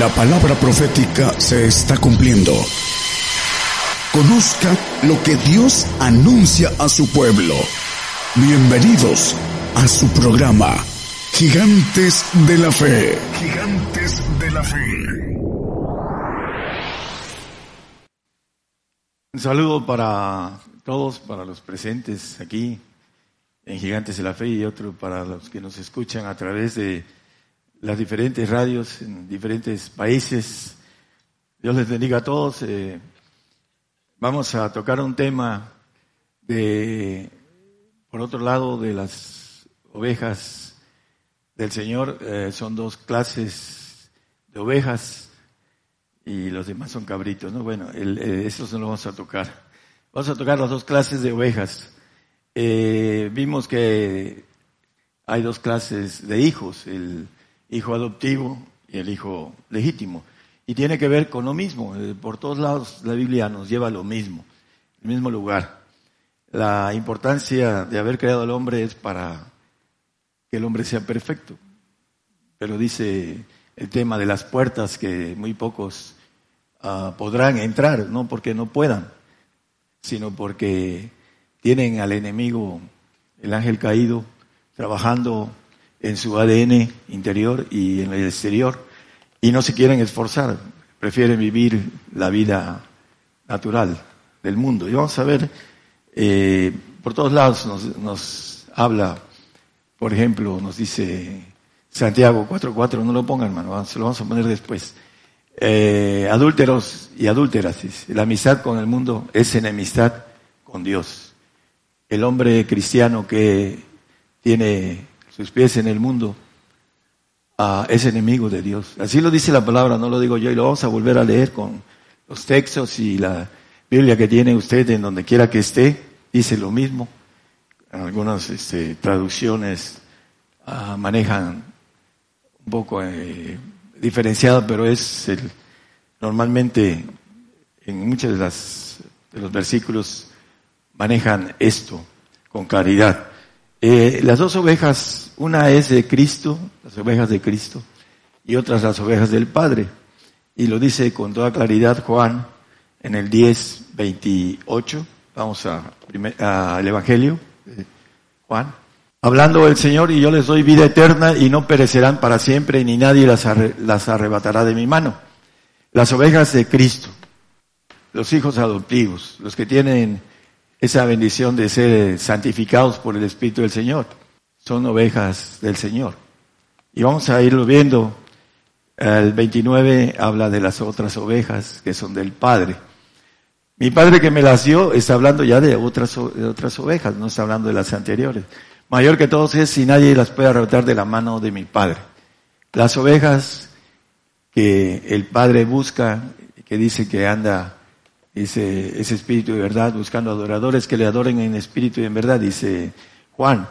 La palabra profética se está cumpliendo. Conozca lo que Dios anuncia a su pueblo. Bienvenidos a su programa, Gigantes de la Fe. Gigantes de la Fe. Un saludo para todos, para los presentes aquí en Gigantes de la Fe y otro para los que nos escuchan a través de las diferentes radios en diferentes países. Dios les bendiga a todos. Eh, vamos a tocar un tema de, por otro lado, de las ovejas del Señor. Eh, son dos clases de ovejas y los demás son cabritos, ¿no? Bueno, el, eh, eso no lo vamos a tocar. Vamos a tocar las dos clases de ovejas. vimos que hay dos clases de hijos. El, hijo adoptivo y el hijo legítimo. Y tiene que ver con lo mismo. Eh, por todos lados la Biblia nos lleva a lo mismo, el mismo lugar. La importancia de haber creado al hombre es para que el hombre sea perfecto. Pero dice el tema de las puertas que muy pocos ah, podrán entrar, no porque no puedan, sino porque tienen al enemigo, el ángel caído, trabajando en su ADN interior y en el exterior y no se quieren esforzar, prefieren vivir la vida natural del mundo. Y vamos a ver, eh, por todos lados nos, habla, por ejemplo, nos dice Santiago 4.4, no lo pongan hermano, se lo vamos a poner después. Eh, adúlteros y adúlteras, la amistad con el mundo es enemistad con Dios. El hombre cristiano que tiene sus pies en el mundo, es enemigo de Dios. Así lo dice la palabra, no lo digo yo, y lo vamos a volver a leer con los textos y la Biblia que tiene usted en donde quiera que esté, dice lo mismo. Algunas este, traducciones ah, manejan un poco eh, diferenciada, pero es el, normalmente en muchos de, de los versículos manejan esto con claridad. Eh, las dos ovejas, una es de Cristo, las ovejas de Cristo, y otras las ovejas del Padre. Y lo dice con toda claridad Juan en el 10, 28. Vamos al Evangelio de Juan. Hablando el Señor, y yo les doy vida eterna y no perecerán para siempre, ni nadie las, las arrebatará de mi mano. Las ovejas de Cristo, los hijos adoptivos, los que tienen esa bendición de ser santificados por el Espíritu del Señor. Son ovejas del Señor. Y vamos a irlo viendo. El 29 habla de las otras ovejas que son del Padre. Mi Padre que me las dio está hablando ya de otras, de otras ovejas, no está hablando de las anteriores. Mayor que todos es si nadie las puede arrebatar de la mano de mi Padre. Las ovejas que el Padre busca, que dice que anda dice ese espíritu de verdad, buscando adoradores que le adoren en espíritu y en verdad, dice Juan.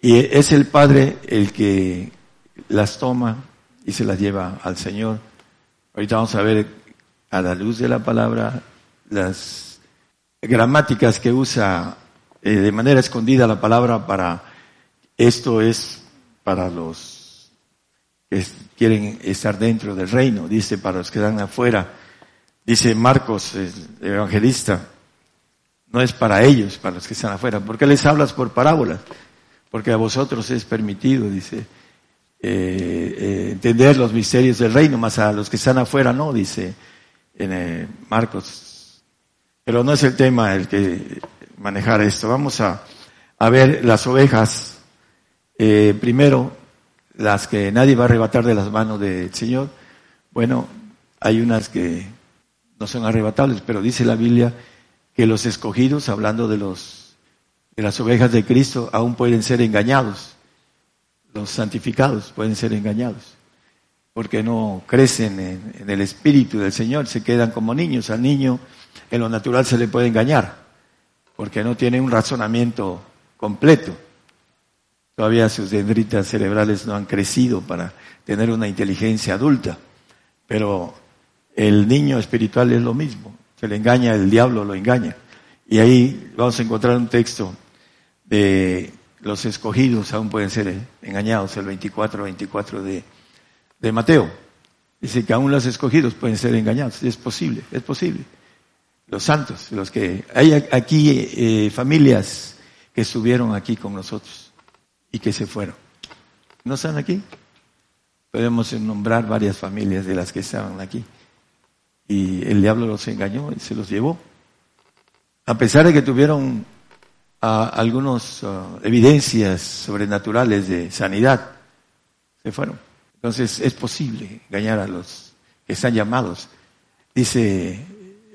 Y es el Padre el que las toma y se las lleva al Señor. Ahorita vamos a ver a la luz de la palabra las gramáticas que usa eh, de manera escondida la palabra para esto es para los que quieren estar dentro del reino, dice para los que están afuera Dice Marcos, el evangelista, no es para ellos, para los que están afuera. ¿Por qué les hablas por parábolas? Porque a vosotros es permitido, dice, eh, eh, entender los misterios del reino, más a los que están afuera no, dice en eh, Marcos. Pero no es el tema el que manejar esto. Vamos a, a ver las ovejas. primero, las que nadie va a arrebatar de las manos del Señor. Bueno, hay unas que no son arrebatables, pero dice la Biblia que los escogidos, hablando de los de las ovejas de Cristo, aún pueden ser engañados. Los santificados pueden ser engañados, porque no crecen en, en el espíritu del Señor, se quedan como niños. Al niño en lo natural se le puede engañar, porque no tiene un razonamiento completo. Todavía sus dendritas cerebrales no han crecido para tener una inteligencia adulta, pero el niño espiritual es lo mismo. Se le engaña, el diablo lo engaña. Y ahí vamos a encontrar un texto de los escogidos aún pueden ser engañados, el 24, 24 de, de Mateo. Dice que aún los escogidos pueden ser engañados. Es posible, es posible. Los santos, los que hay aquí eh, familias que estuvieron aquí con nosotros y que se fueron. ¿No están aquí? Podemos nombrar varias familias de las que estaban aquí. Y el diablo los engañó y se los llevó. A pesar de que tuvieron uh, algunas evidencias sobrenaturales de sanidad, se fueron. Entonces es posible engañar a los que están llamados. Dice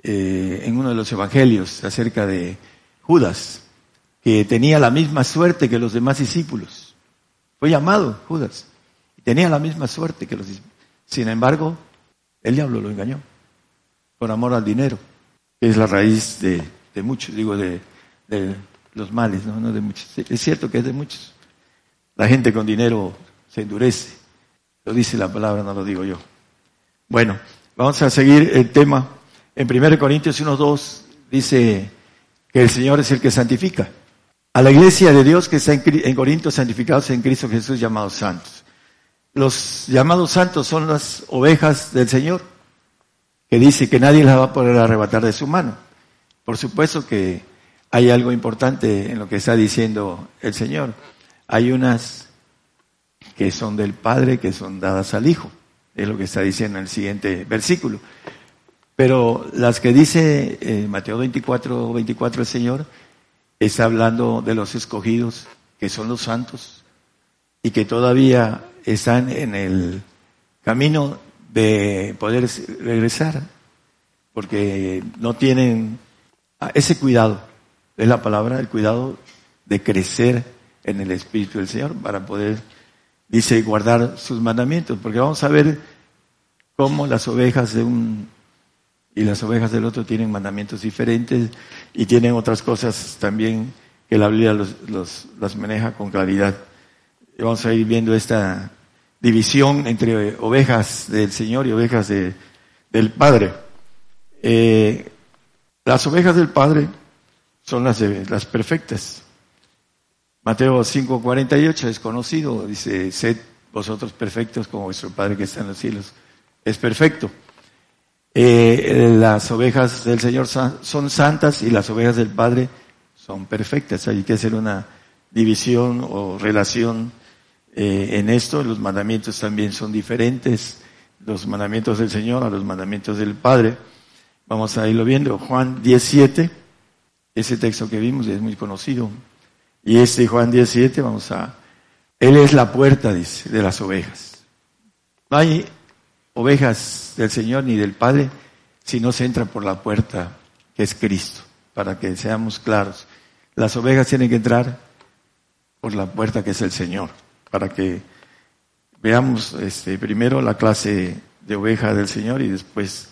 eh, en uno de los evangelios acerca de Judas, que tenía la misma suerte que los demás discípulos. Fue llamado Judas tenía la misma suerte que los discípulos. Sin embargo, el diablo lo engañó por amor al dinero, que es la raíz de, muchos, digo, de, los males, ¿no? no de muchos. Es cierto que es de muchos. La gente con dinero se endurece lo dice la palabra, no lo digo yo. Bueno, vamos a seguir el tema. En 1 Corintios 1.2 dice que el Señor es el que santifica. A la iglesia de Dios que está en, Corinto santificados en Cristo Jesús llamados santos. Los llamados santos son las ovejas del Señor, que dice que nadie las va a poder arrebatar de su mano. Por supuesto que hay algo importante en lo que está diciendo el Señor. Hay unas que son del Padre, que son dadas al Hijo. Es lo que está diciendo en el siguiente versículo. Pero las que dice eh, Mateo 24, 24 el Señor, está hablando de los escogidos, que son los santos, y que todavía están en el camino de poder regresar, porque no tienen ese cuidado, es la palabra, el cuidado de crecer en el Espíritu del Señor para poder dice guardar sus mandamientos, porque vamos a ver cómo las ovejas de un y las ovejas del otro tienen mandamientos diferentes y tienen otras cosas también que la Biblia los, las maneja con claridad. Vamos a ir viendo esta división entre ovejas del Señor y ovejas de, del Padre. Eh, las ovejas del Padre son las, las perfectas, Mateo 5:48 es conocido, dice, sed vosotros perfectos como vuestro Padre que está en los cielos es perfecto. Eh, las ovejas del Señor son santas y las ovejas del Padre son perfectas. Hay que hacer una división o relación eh, en esto. Los mandamientos también son diferentes. Los mandamientos del Señor a los mandamientos del Padre. Vamos a irlo viendo. Juan 17, ese texto que vimos es muy conocido. Y este Juan 17, vamos a... Él es la puerta, dice, de las ovejas. No hay ovejas del Señor ni del Padre si no se entra por la puerta que es Cristo, para que seamos claros. Las ovejas tienen que entrar por la puerta que es el Señor, para que veamos este, primero la clase de oveja del Señor y después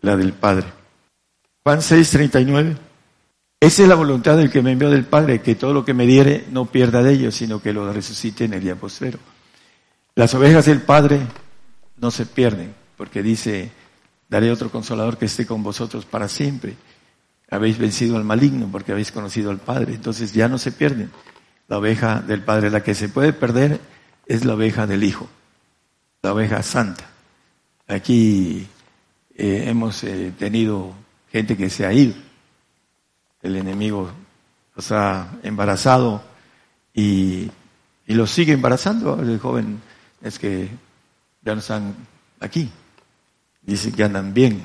la del Padre. Juan 6, 39. Esa es la voluntad del que me envió del Padre, que todo lo que me diere no pierda de ellos, sino que lo resucite en el día postrero. Las ovejas del Padre no se pierden, porque dice, daré otro consolador que esté con vosotros para siempre. Habéis vencido al maligno porque habéis conocido al Padre, entonces ya no se pierden. La oveja del Padre, la que se puede perder es la oveja del Hijo, la oveja santa. Aquí eh, hemos eh, tenido gente que se ha ido el enemigo los ha embarazado y, y los sigue embarazando. El joven es que ya no están aquí. Dice que andan bien.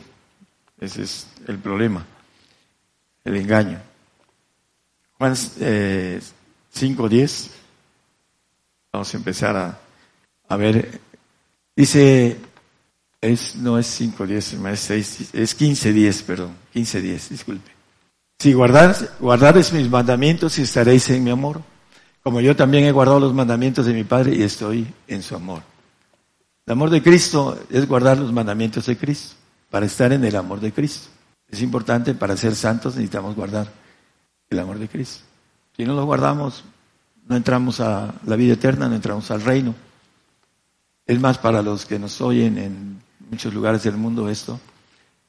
Ese es el problema, el engaño. Juan eh, 5.10. Vamos a empezar a, a ver. Dice, es, no es 5.10, es 6, es 15.10, perdón, 15.10, disculpe. Si guardares, mis mandamientos estaréis en mi amor, como yo también he guardado los mandamientos de mi Padre y estoy en su amor. El amor de Cristo es guardar los mandamientos de Cristo, para estar en el amor de Cristo. Es importante, para ser santos necesitamos guardar el amor de Cristo. Si no lo guardamos, no entramos a la vida eterna, no entramos al reino. Es más para los que nos oyen en muchos lugares del mundo esto,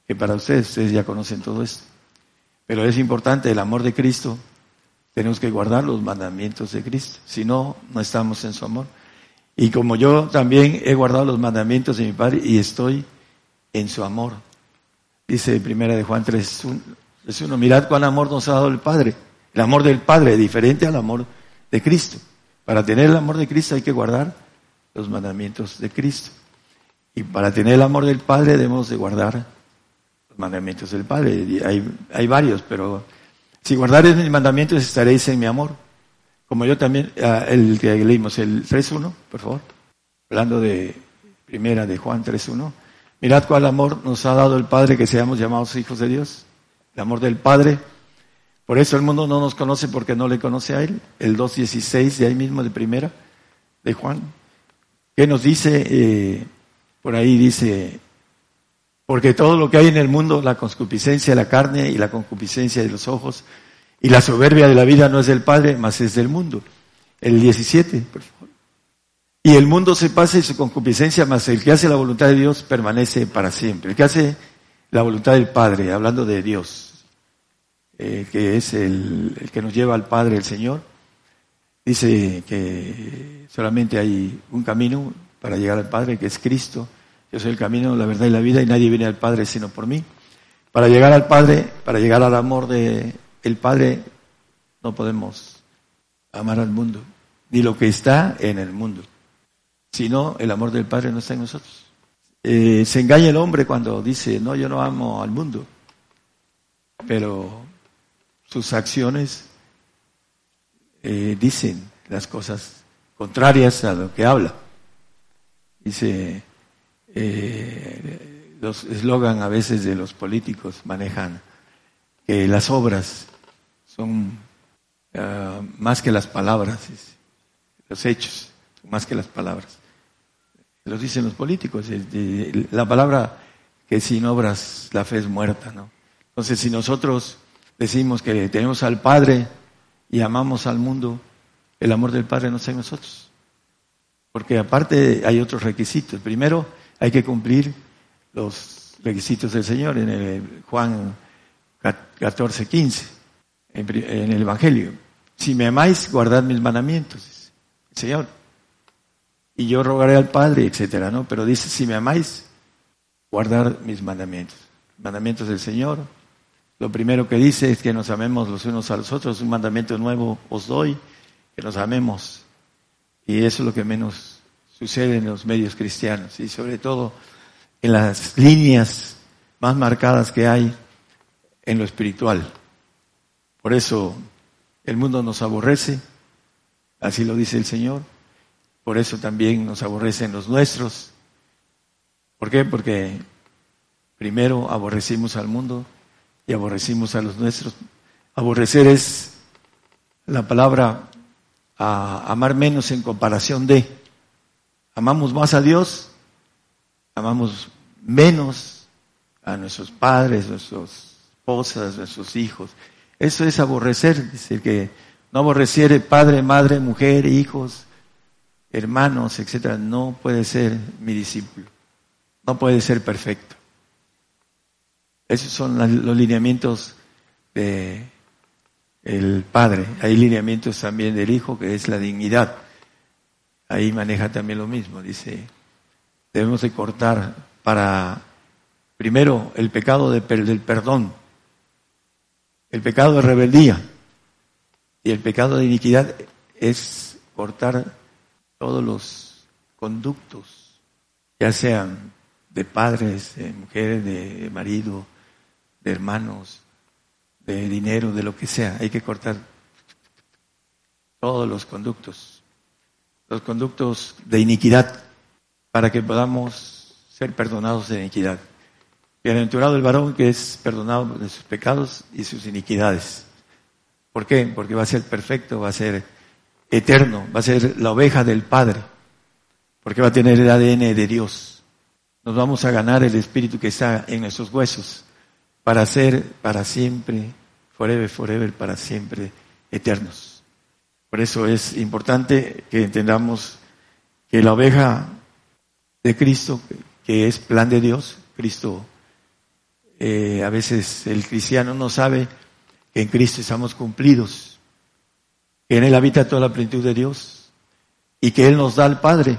que para ustedes, ustedes ya conocen todo esto. Pero es importante el amor de Cristo. Tenemos que guardar los mandamientos de Cristo. Si no, no estamos en su amor. Y como yo también he guardado los mandamientos de mi Padre y estoy en su amor. Dice primera de Juan 3, es uno, mirad cuán amor nos ha dado el Padre. El amor del Padre, diferente al amor de Cristo. Para tener el amor de Cristo hay que guardar los mandamientos de Cristo. Y para tener el amor del Padre debemos de guardar los mandamientos del Padre. Hay, hay varios, pero si guardaréis mis mandamientos estaréis en mi amor. Como yo también, ah, el que leímos, el 3.1, por favor. Hablando de primera de Juan 3.1. Mirad cuál amor nos ha dado el Padre que seamos llamados hijos de Dios. El amor del Padre. Por eso el mundo no nos conoce porque no le conoce a Él. El 2.16 de ahí mismo de primera de Juan. ¿Qué nos dice? Eh, por ahí dice, porque todo lo que hay en el mundo, la concupiscencia de la carne y la concupiscencia de los ojos y la soberbia de la vida no es del Padre, mas es del mundo. El 17, por favor. Y el mundo se pasa y su concupiscencia, mas el que hace la voluntad de Dios permanece para siempre. El que hace la voluntad del Padre, hablando de Dios, eh, que es el, que nos lleva al Padre, el Señor, dice que solamente hay un camino para llegar al Padre, que es Cristo yo soy el camino, la verdad y la vida y nadie viene al Padre sino por mí. Para llegar al Padre, para llegar al amor de el Padre, no podemos amar al mundo, ni lo que está en el mundo. Sino el amor del Padre no está en nosotros. Eh, se engaña el hombre cuando dice, no, yo no amo al mundo. Pero sus acciones eh, dicen las cosas contrarias a lo que habla. Dice, eh, los eslogan a veces de los políticos manejan que las obras son ah, más que las palabras, los hechos más que las palabras. Los dicen los políticos, la palabra que sin obras la fe es muerta, ¿no? Entonces, si nosotros decimos que tenemos al Padre y amamos al mundo, el amor del Padre no está en nosotros. Porque aparte hay otros requisitos. Primero, hay que cumplir los requisitos del Señor en el Juan 14, 15, en el Evangelio. Si me amáis, guardad mis mandamientos, Señor. Y yo rogaré al Padre, etcétera, ¿no? Pero dice, si me amáis, guardar mis mandamientos. Mandamientos del Señor. Lo primero que dice es que nos amemos los unos a los otros. Un mandamiento nuevo os doy, que nos amemos. Y eso es lo que menos sucede en los medios cristianos y sobre todo en las líneas más marcadas que hay en lo espiritual. Por eso el mundo nos aborrece, así lo dice el Señor, por eso también nos aborrecen los nuestros. ¿Por qué? Porque primero aborrecimos al mundo y aborrecimos a los nuestros. Aborrecer es la palabra a amar menos en comparación de amamos más a Dios, amamos menos a nuestros padres, nuestras esposas, nuestros hijos. Eso es aborrecer, dice que no aborreciere padre, madre, mujer, hijos, hermanos, etcétera, no puede ser mi discípulo. No puede ser perfecto. Esos son los lineamientos de el Padre. Hay lineamientos también del Hijo, que es la dignidad ahí maneja también lo mismo. Dice, debemos de cortar para, primero, el pecado del perdón, el pecado de rebeldía y el pecado de iniquidad es cortar todos los conductos, ya sean de padres, de mujeres, de marido, de hermanos, de dinero, de lo que sea. Hay que cortar todos los conductos los conductos de iniquidad para que podamos ser perdonados de iniquidad. Bienaventurado el varón que es perdonado de sus pecados y sus iniquidades. ¿Por qué? Porque va a ser perfecto, va a ser eterno, va a ser la oveja del Padre, porque va a tener el ADN de Dios. Nos vamos a ganar el espíritu que está en nuestros huesos para ser para siempre, forever, forever, para siempre eternos. Por eso es importante que entendamos que la oveja de Cristo, que es plan de Dios, Cristo, eh, a veces el cristiano no sabe que en Cristo estamos cumplidos, que en Él habita toda la plenitud de Dios y que Él nos da al Padre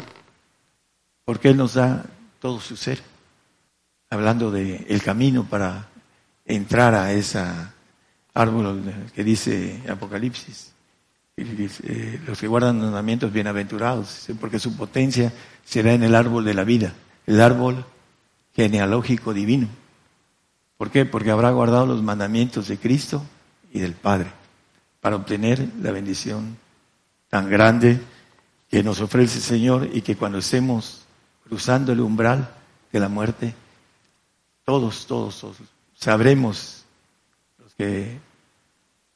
porque Él nos da todo su ser, hablando de el camino para entrar a esa árbol que dice Apocalipsis. Eh, los que guardan mandamientos bienaventurados, porque su potencia será en el árbol de la vida, el árbol genealógico divino. ¿Por qué? Porque habrá guardado los mandamientos de Cristo y del Padre para obtener la bendición tan grande que nos ofrece el Señor y que cuando estemos cruzando el umbral de la muerte, todos, todos, todos sabremos los que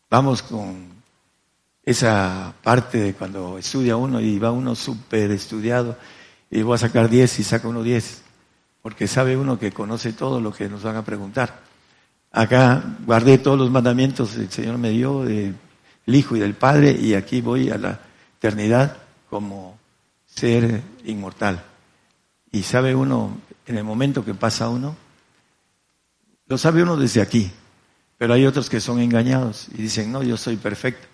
vamos con esa parte de cuando estudia uno y va uno súper estudiado y voy a sacar 10 y saca uno 10, porque sabe uno que conoce todo lo que nos van a preguntar. Acá guardé todos los mandamientos que el Señor me dio del Hijo y del Padre y aquí voy a la eternidad como ser inmortal. Y sabe uno, en el momento que pasa uno, lo sabe uno desde aquí, pero hay otros que son engañados y dicen, no, yo soy perfecto.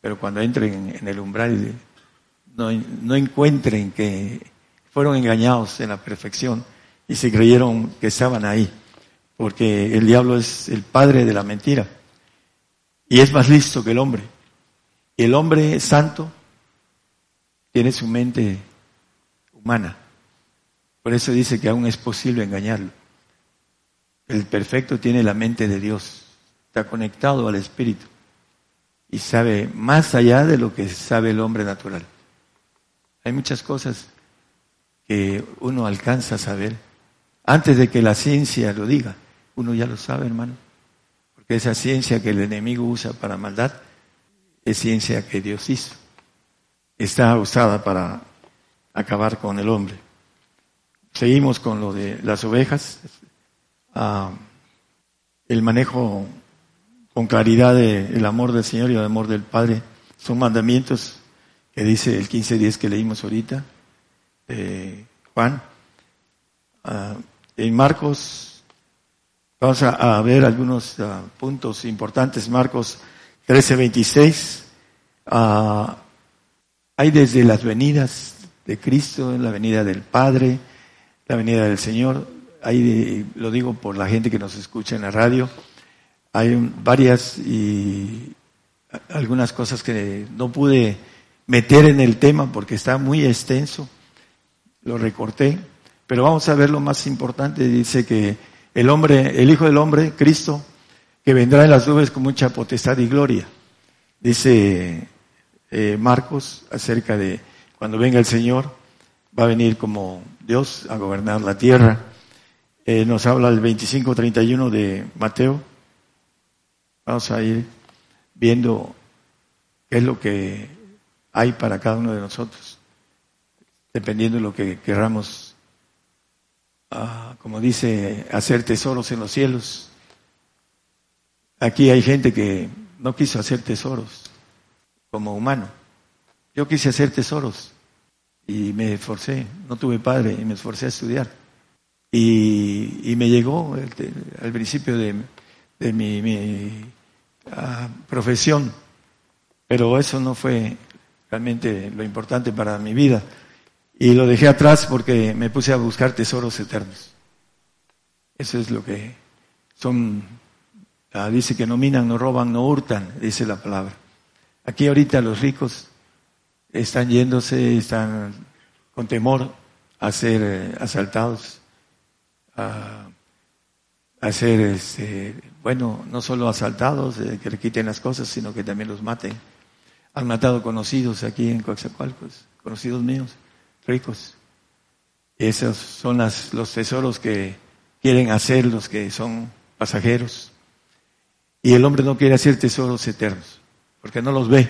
Pero cuando entren en el umbral no, no encuentren que fueron engañados en la perfección y se creyeron que estaban ahí, porque el diablo es el padre de la mentira y es más listo que el hombre. Y el hombre santo tiene su mente humana. Por eso dice que aún es posible engañarlo. El perfecto tiene la mente de Dios, está conectado al Espíritu y sabe más allá de lo que sabe el hombre natural. Hay muchas cosas que uno alcanza a saber antes de que la ciencia lo diga. Uno ya lo sabe, hermano. Porque esa ciencia que el enemigo usa para maldad es ciencia que Dios hizo está usada para acabar con el hombre. Seguimos con lo de las ovejas. Ah, el manejo con claridad del amor del Señor y el amor del Padre son mandamientos que dice el 15.10 que leímos ahorita, de Juan. Ah, en Marcos, vamos a, ver algunos ah, puntos importantes. Marcos 13.26. Uh, hay desde las venidas de Cristo, la venida del Padre, la venida del Señor, hay, lo digo por la gente que nos escucha en la radio, hay varias y algunas cosas que no pude meter en el tema porque está muy extenso, lo recorté, pero vamos a ver lo más importante, dice que el hombre, el Hijo del Hombre, Cristo, que vendrá en las nubes con mucha potestad y gloria. Dice eh, Marcos acerca de cuando venga el Señor, va a venir como Dios a gobernar la tierra. Eh, nos habla el 25-31 de Mateo. Vamos a ir viendo qué es lo que hay para cada uno de nosotros, dependiendo de lo que querramos, ah, como dice, hacer tesoros en los cielos. Aquí hay gente que no quiso hacer tesoros, como humano. Yo quise hacer tesoros y me esforcé, no tuve padre y me esforcé a estudiar. Y, me llegó al principio de, mi, ah, profesión, pero eso no fue realmente lo importante para mi vida. Y lo dejé atrás porque me puse a buscar tesoros eternos. Eso es lo que son, ah, dice que no minan, no roban, no hurtan, dice la palabra. Aquí ahorita los ricos están yéndose, están con temor a ser eh, asaltados, a, ser, este, bueno, no solo asaltados, eh, que le quiten las cosas, sino que también los maten. Han matado conocidos aquí en Coaxacualcos, conocidos míos, ricos. Esos son los tesoros que quieren hacer los que son pasajeros. Y el hombre no quiere hacer tesoros eternos porque no los ve,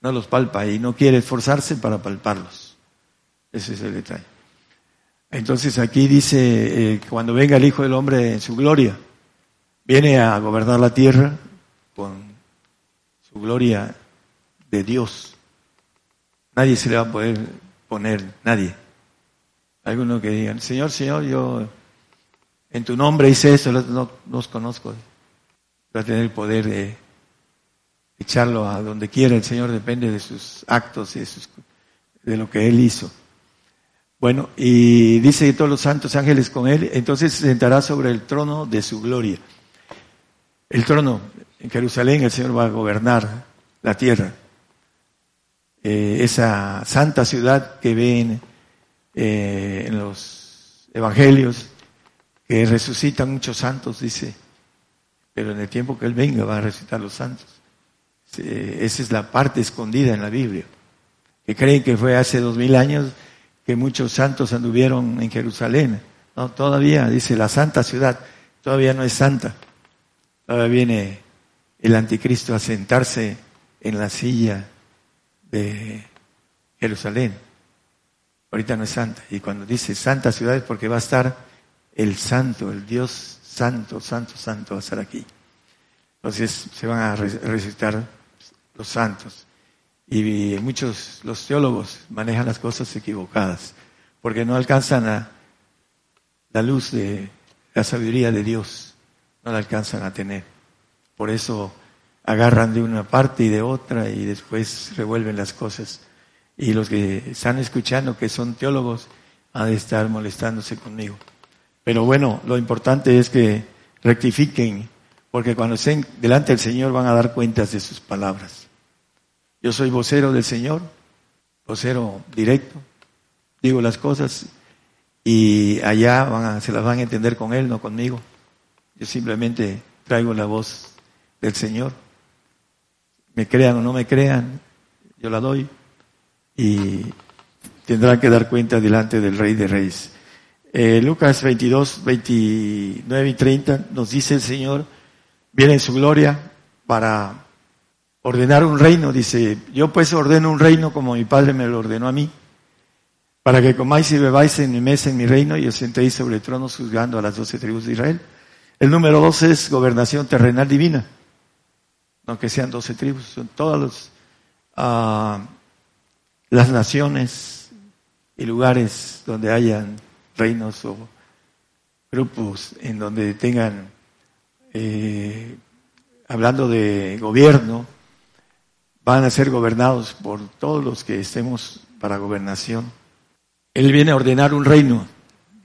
no los palpa y no quiere esforzarse para palparlos. Ese es el detalle. Entonces aquí dice, eh, cuando venga el Hijo del Hombre en su gloria, viene a gobernar la tierra con su gloria de Dios. Nadie se le va a poder poner, nadie. Algunos que digan, Señor, Señor, yo en tu nombre hice eso, no, los conozco. Va a tener el poder de echarlo a donde quiera el Señor depende de sus actos y de, sus, de lo que Él hizo. Bueno, y dice que todos los santos ángeles con él, entonces se sentará sobre el trono de su gloria. El trono en Jerusalén, el Señor va a gobernar la tierra. Eh, esa santa ciudad que ven eh, en los evangelios, que resucitan muchos santos, dice, pero en el tiempo que Él venga va a resucitar los santos. Esa es la parte escondida en la Biblia, que creen que fue hace dos mil años que muchos santos anduvieron en Jerusalén. No, todavía, dice, la santa ciudad, todavía no es santa. Todavía viene el anticristo a sentarse en la silla de Jerusalén. Ahorita no es santa. Y cuando dice santa ciudad es porque va a estar el santo, el Dios santo, santo, santo va a estar aquí. Entonces se van a resucitar los santos. Y muchos, los teólogos manejan las cosas equivocadas, porque no alcanzan a la luz de la sabiduría de Dios, no la alcanzan a tener. Por eso agarran de una parte y de otra y después revuelven las cosas. Y los que están escuchando, que son teólogos, han de estar molestándose conmigo. Pero bueno, lo importante es que rectifiquen, porque cuando estén delante del Señor van a dar cuentas de sus palabras. Yo soy vocero del Señor, vocero directo, digo las cosas y allá van a, se las van a entender con Él, no conmigo. Yo simplemente traigo la voz del Señor. Me crean o no me crean, yo la doy y tendrán que dar cuenta delante del Rey de Reyes. Eh, Lucas 22, 29 y 30 nos dice el Señor, viene en su gloria para ordenar un reino. Dice, yo pues ordeno un reino como mi Padre me lo ordenó a mí, para que comáis y bebáis en mi mesa en mi reino y os sentéis sobre tronos juzgando a las doce tribus de Israel. El número dos es gobernación terrenal divina aunque sean doce tribus, son todas ah, las naciones y lugares donde hayan reinos o grupos en donde tengan, eh, hablando de gobierno, van a ser gobernados por todos los que estemos para gobernación. Él viene a ordenar un reino,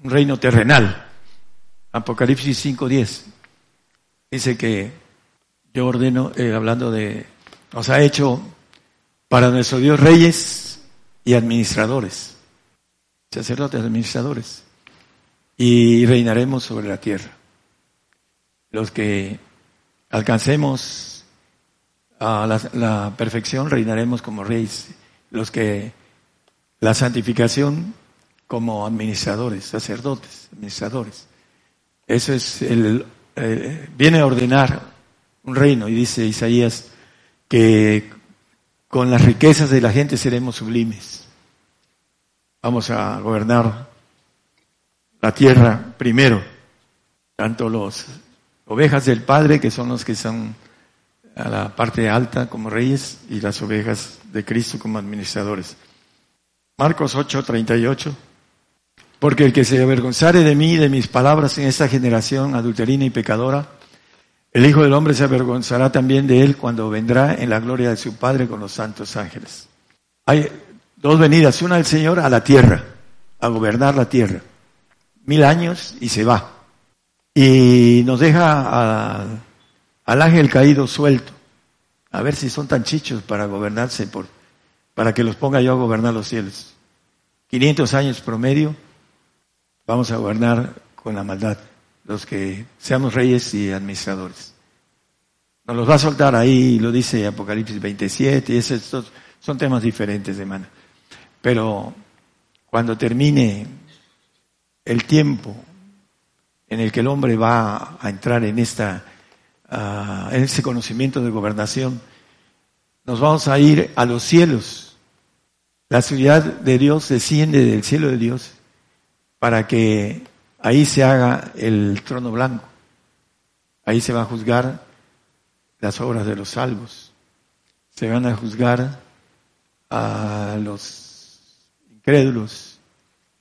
un reino terrenal. Apocalipsis 5.10 dice que yo ordeno, eh, hablando de, nos ha hecho para nuestro Dios reyes y administradores, sacerdotes administradores, y reinaremos sobre la tierra. Los que alcancemos a la, perfección reinaremos como reyes, los que la santificación como administradores, sacerdotes, administradores. Eso es el, eh, viene a ordenar un reino. Y dice Isaías que con las riquezas de la gente seremos sublimes. Vamos a gobernar la tierra primero, tanto los ovejas del Padre, que son los que son a la parte alta como reyes, y las ovejas de Cristo como administradores. Marcos 8, 38. Porque el que se avergonzare de mí y de mis palabras en esta generación adulterina y pecadora, el Hijo del Hombre se avergonzará también de él cuando vendrá en la gloria de su Padre con los santos ángeles. Hay dos venidas, una del Señor a la tierra, a gobernar la tierra. Mil años y se va. Y nos deja al ángel caído suelto. A ver si son tan chichos para gobernarse, por, para que los ponga yo a gobernar los cielos. 500 años promedio, vamos a gobernar con la maldad los que seamos reyes y administradores. Nos los va a soltar ahí, lo dice Apocalipsis 27, y esos, son temas diferentes, hermano. Pero cuando termine el tiempo en el que el hombre va a entrar en esta, uh, en ese conocimiento de gobernación, nos vamos a ir a los cielos. La ciudad de Dios desciende del cielo de Dios para que ahí se haga el trono blanco. Ahí se va a juzgar las obras de los salvos. Se van a juzgar a los incrédulos,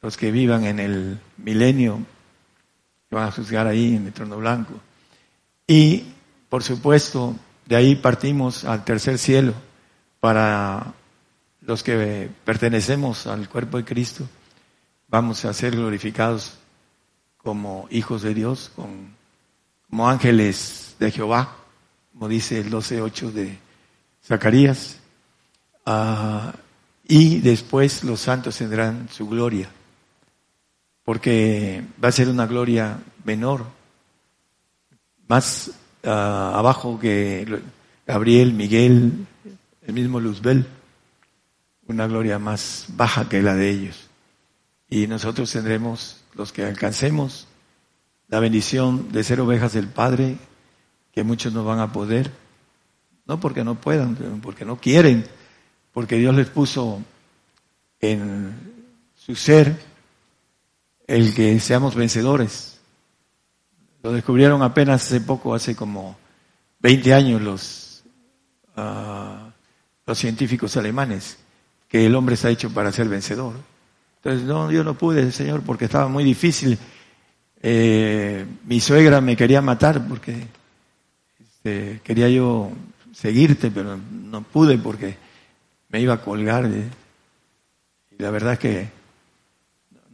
los que vivan en el milenio, se van a juzgar ahí en el trono blanco. Y, por supuesto, de ahí partimos al tercer cielo para los que pertenecemos al cuerpo de Cristo vamos a ser glorificados como hijos de Dios, como ángeles de Jehová, como dice el 12.8 de Zacarías. Ah, y después los santos tendrán su gloria, porque va a ser una gloria menor, más ah, abajo que Gabriel, Miguel, el mismo Luzbel, una gloria más baja que la de ellos. Y nosotros tendremos, los que alcancemos, la bendición de ser ovejas del Padre, que muchos no van a poder, no porque no puedan, porque no quieren, porque Dios les puso en su ser el que seamos vencedores. Lo descubrieron apenas hace poco, hace como 20 años los, uh, los científicos alemanes, que el hombre está hecho para ser vencedor. Entonces, no, yo no pude, Señor, porque estaba muy difícil. Eh, mi suegra me quería matar porque este, quería yo seguirte, pero no pude porque me iba a colgar. y la verdad es que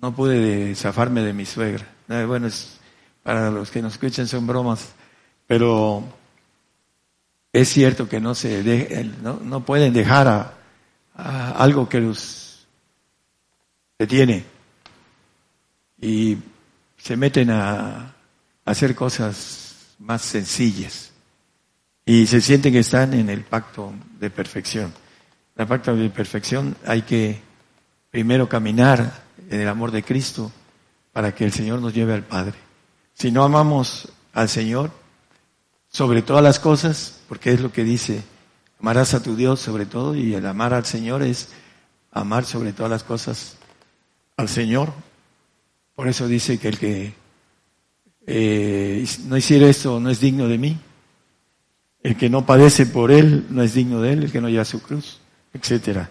no pude zafarme de mi suegra. bueno, es, para los que nos escuchan son bromas, pero es cierto que no se no, pueden dejar a, algo que los detiene. Y se meten a hacer cosas más sencillas. Y se sienten que están en el pacto de perfección. La pacto de perfección hay que primero caminar en el amor de Cristo para que el Señor nos lleve al Padre. Si no amamos al Señor sobre todas las cosas, porque es lo que dice, amarás a tu Dios sobre todo y el amar al Señor es amar sobre todas las cosas al Señor. Por eso dice que el que eh, no hiciera esto no es digno de mí. El que no padece por él no es digno de él, el que no lleva su cruz etcétera.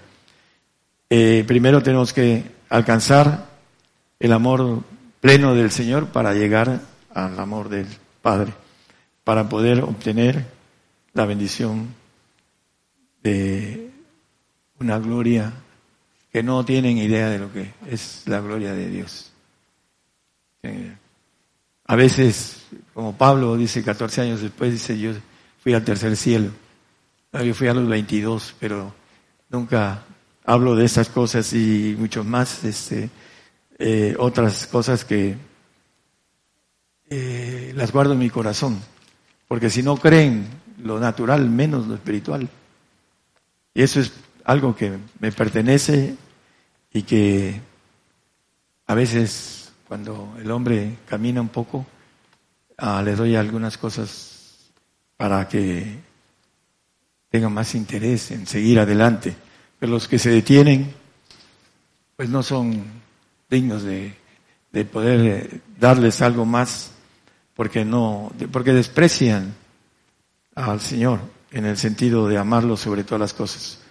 Eh, primero tenemos que alcanzar el amor pleno del Señor para llegar al amor del Padre, para poder obtener la bendición de una gloria que no tienen idea de lo que es la gloria de Dios. A veces, como Pablo dice 14 años después, dice yo fui al tercer cielo. Yo fui a los 22, pero Nunca hablo de estas cosas y mucho más, este, eh, otras cosas que eh, las guardo en mi corazón. Porque si no creen lo natural, menos lo espiritual. Y eso es algo que me pertenece y que a veces cuando el hombre camina un poco, ah, le doy algunas cosas para que tengan más interés en seguir adelante. Pero los que se detienen, pues no son dignos de, poder eh, darles algo más, porque no, porque desprecian al Señor en el sentido de amarlo sobre todas las cosas.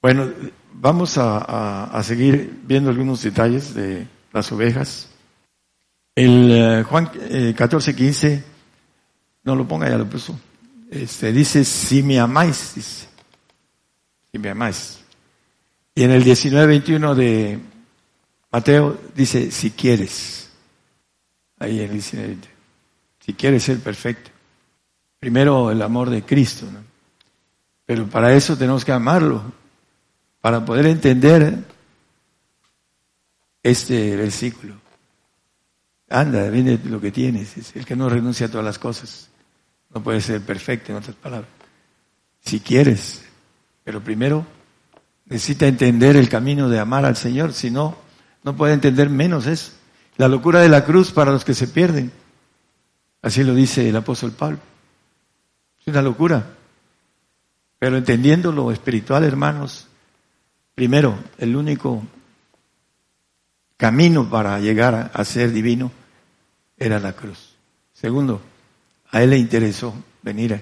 Bueno, vamos a, seguir viendo algunos detalles de las ovejas. El eh, Juan 14, eh, 15, no lo ponga, ya lo puso. Este, dice, si me amáis, dice, si me amáis. Y en el 19-21 de Mateo dice, si quieres. Ahí en el 19 si quieres ser perfecto. Primero el amor de Cristo, ¿no? Pero para eso tenemos que amarlo, para poder entender este versículo. Anda, vende lo que tienes. Es el que no renuncia a todas las cosas. No puede ser perfecto, en otras palabras. Si quieres, pero primero necesita entender el camino de amar al Señor, si no, no puede entender menos eso. La locura de la cruz para los que se pierden. Así lo dice el apóstol Pablo. Es una locura. Pero entendiendo lo espiritual, hermanos, primero, el único camino para llegar a ser divino era la cruz. Segundo, a él le interesó venir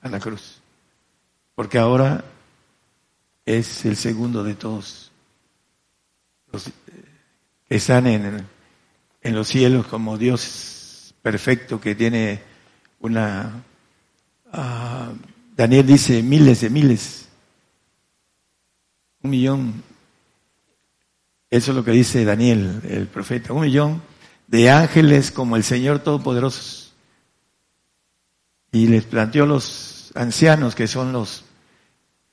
a la cruz. Porque ahora es el segundo de todos los que están en, en los cielos como Dios perfecto que tiene una... Uh, Daniel dice miles de miles, un millón Eso es lo que dice Daniel, el profeta. Un millón de ángeles como el Señor Todopoderoso. Y les planteó los ancianos que son los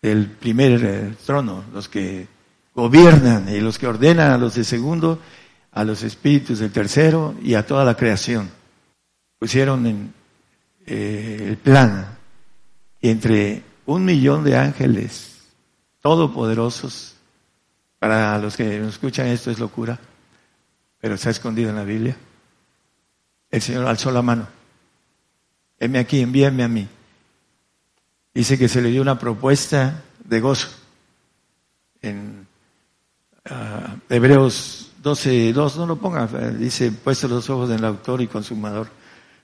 del primer eh, trono, los que gobiernan y los que ordenan a los de segundo, a los espíritus del tercero y a toda la creación. Pusieron en eh, el plan y entre un millón de ángeles todopoderosos, para los que nos escuchan esto es locura, pero está escondido en la Biblia. El Señor alzó la mano. Heme aquí, envíame a mí. Dice que se le dio una propuesta de gozo. En uh, Hebreos 12, 2, no lo ponga, dice, puesto los ojos del autor y consumador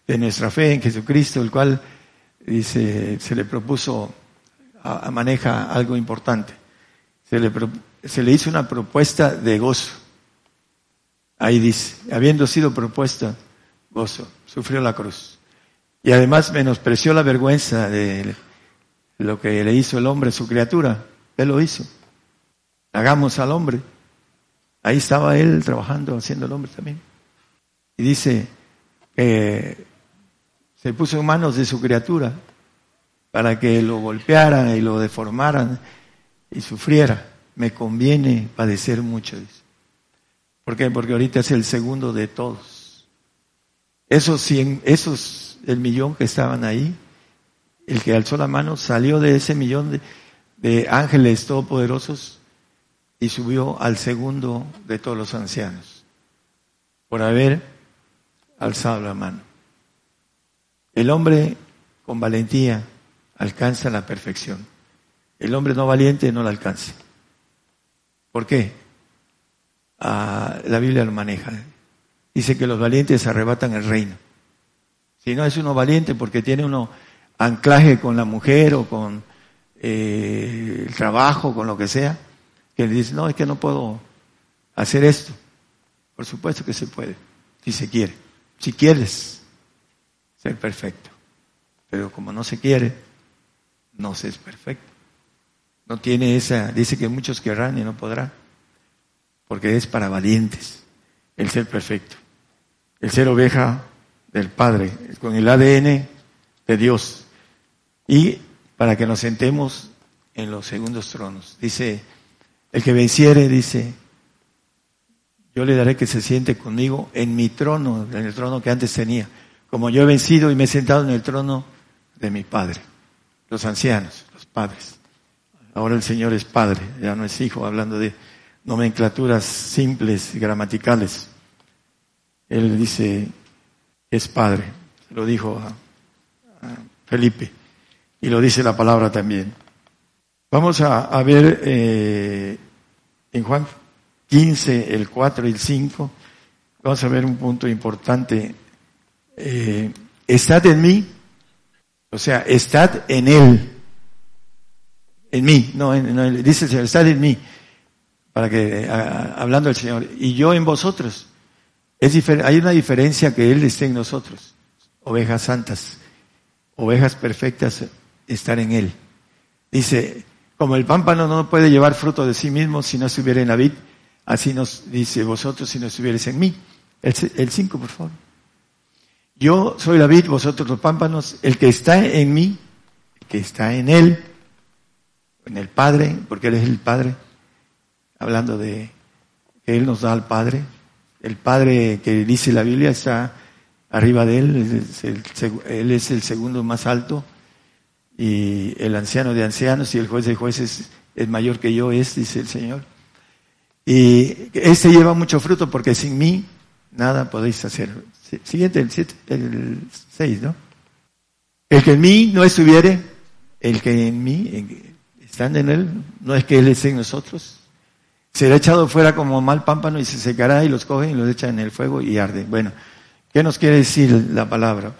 de nuestra fe en Jesucristo, el cual, dice, se le propuso, a, maneja algo importante. Se le, se le hizo una propuesta de gozo. Ahí dice, habiendo sido propuesta, gozo, sufrió la cruz. Y además menospreció la vergüenza de lo que le hizo el hombre, su criatura. Él lo hizo. Hagamos al hombre. Ahí estaba él trabajando, haciendo el hombre también. Y dice se puso en manos de su criatura para que lo golpearan y lo deformaran y sufriera. Me conviene padecer mucho, dice. ¿Por qué? Porque ahorita es el segundo de todos. Esos cien, esos, el millón que estaban ahí, el que alzó la mano salió de ese millón de, de ángeles todopoderosos y subió al segundo de todos los ancianos por haber alzado la mano. El hombre con valentía alcanza la perfección. El hombre no valiente no la alcanza. ¿Por qué? Ah, la Biblia lo maneja. Dice que los valientes arrebatan el reino. Si no es uno valiente porque tiene uno anclaje con la mujer o con eh, el trabajo, con lo que sea, que le dice, no, es que no puedo hacer esto. Por supuesto que se puede, si se quiere. Si quieres ser perfecto. Pero como no se quiere, no se es perfecto. No tiene esa, dice que muchos querrán y no podrán porque es para valientes el ser perfecto, el ser oveja del Padre, con el ADN de Dios, y para que nos sentemos en los segundos tronos. Dice, el que venciere, dice, yo le daré que se siente conmigo en mi trono, en el trono que antes tenía, como yo he vencido y me he sentado en el trono de mi Padre, los ancianos, los padres. Ahora el Señor es Padre, ya no es Hijo, hablando de nomenclaturas simples gramaticales. Él dice es padre, lo dijo a, Felipe y lo dice la palabra también. Vamos a, ver eh, en Juan 15, el 4 y el 5, vamos a ver un punto importante. Eh, estad en mí, o sea, estad en Él, en mí, no, en, dice el Señor, estad en mí para que, hablando del Señor, y yo en vosotros. Es hay una diferencia que Él esté en nosotros. Ovejas santas, ovejas perfectas están en Él. Dice, como el pámpano no puede llevar fruto de sí mismo si no estuviera en la vid, así nos dice vosotros si no estuvierais en mí. El 5, por favor. Yo soy la vid, vosotros los pámpanos, el que está en mí, el que está en Él, en el Padre, porque Él es el Padre, hablando de que Él nos da al Padre. El Padre que dice la Biblia está arriba de Él, Él es el segundo más alto y el anciano de ancianos y el juez de jueces es mayor que yo es, dice el Señor. Y este lleva mucho fruto porque sin mí nada podéis hacer. Siguiente, el, siete, el 6, ¿no? El que en mí no estuviere, el que en mí, están en él, no es que él esté en nosotros, será echado fuera como mal pámpano y se secará y los cogen y los echan en el fuego y arde. Bueno, ¿qué nos quiere decir la palabra?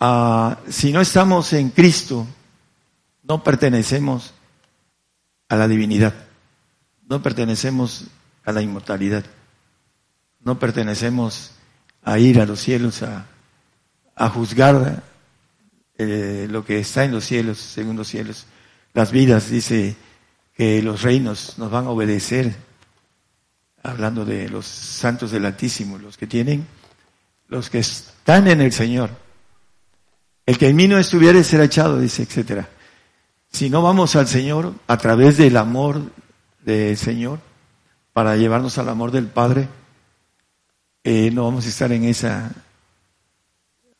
Ah, si no estamos en Cristo, no pertenecemos a la divinidad, no pertenecemos a la inmortalidad, no pertenecemos a ir a los cielos a, a juzgar eh, lo que está en los cielos, según los cielos. Las vidas, dice que los reinos nos van a obedecer hablando de los santos del Altísimo, los que tienen, los que están en el Señor. El que en mí no estuviera será echado, dice, etcétera. Si no vamos al Señor a través del amor del Señor, para llevarnos al amor del Padre, eh, no vamos a estar en esa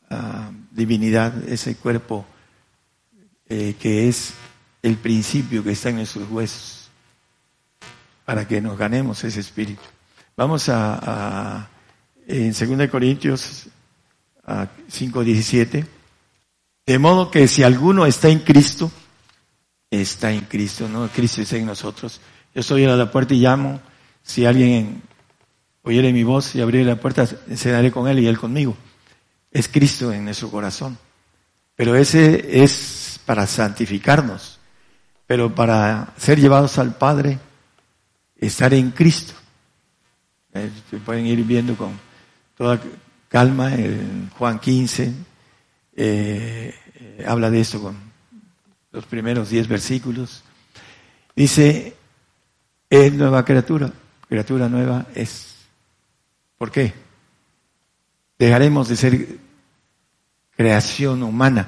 ah, divinidad, ese cuerpo eh, que es el principio que está en nuestros huesos, para que nos ganemos ese espíritu. Vamos a, en 2 Corintios 5:17, de modo que si alguno está en Cristo, está en Cristo, ¿no? Cristo está en nosotros. Yo estoy a la puerta y llamo. Si alguien oyere mi voz y abriere la puerta, cenaré con él y él conmigo. Es Cristo en nuestro corazón. Pero ese es para santificarnos. Pero para ser llevados al Padre, estar en Cristo. Eh, pueden ir viendo con toda calma. En Juan 15 eh, eh, habla de esto con los primeros diez versículos. Dice, es nueva criatura, criatura nueva es. ¿Por qué? Dejaremos de ser creación humana.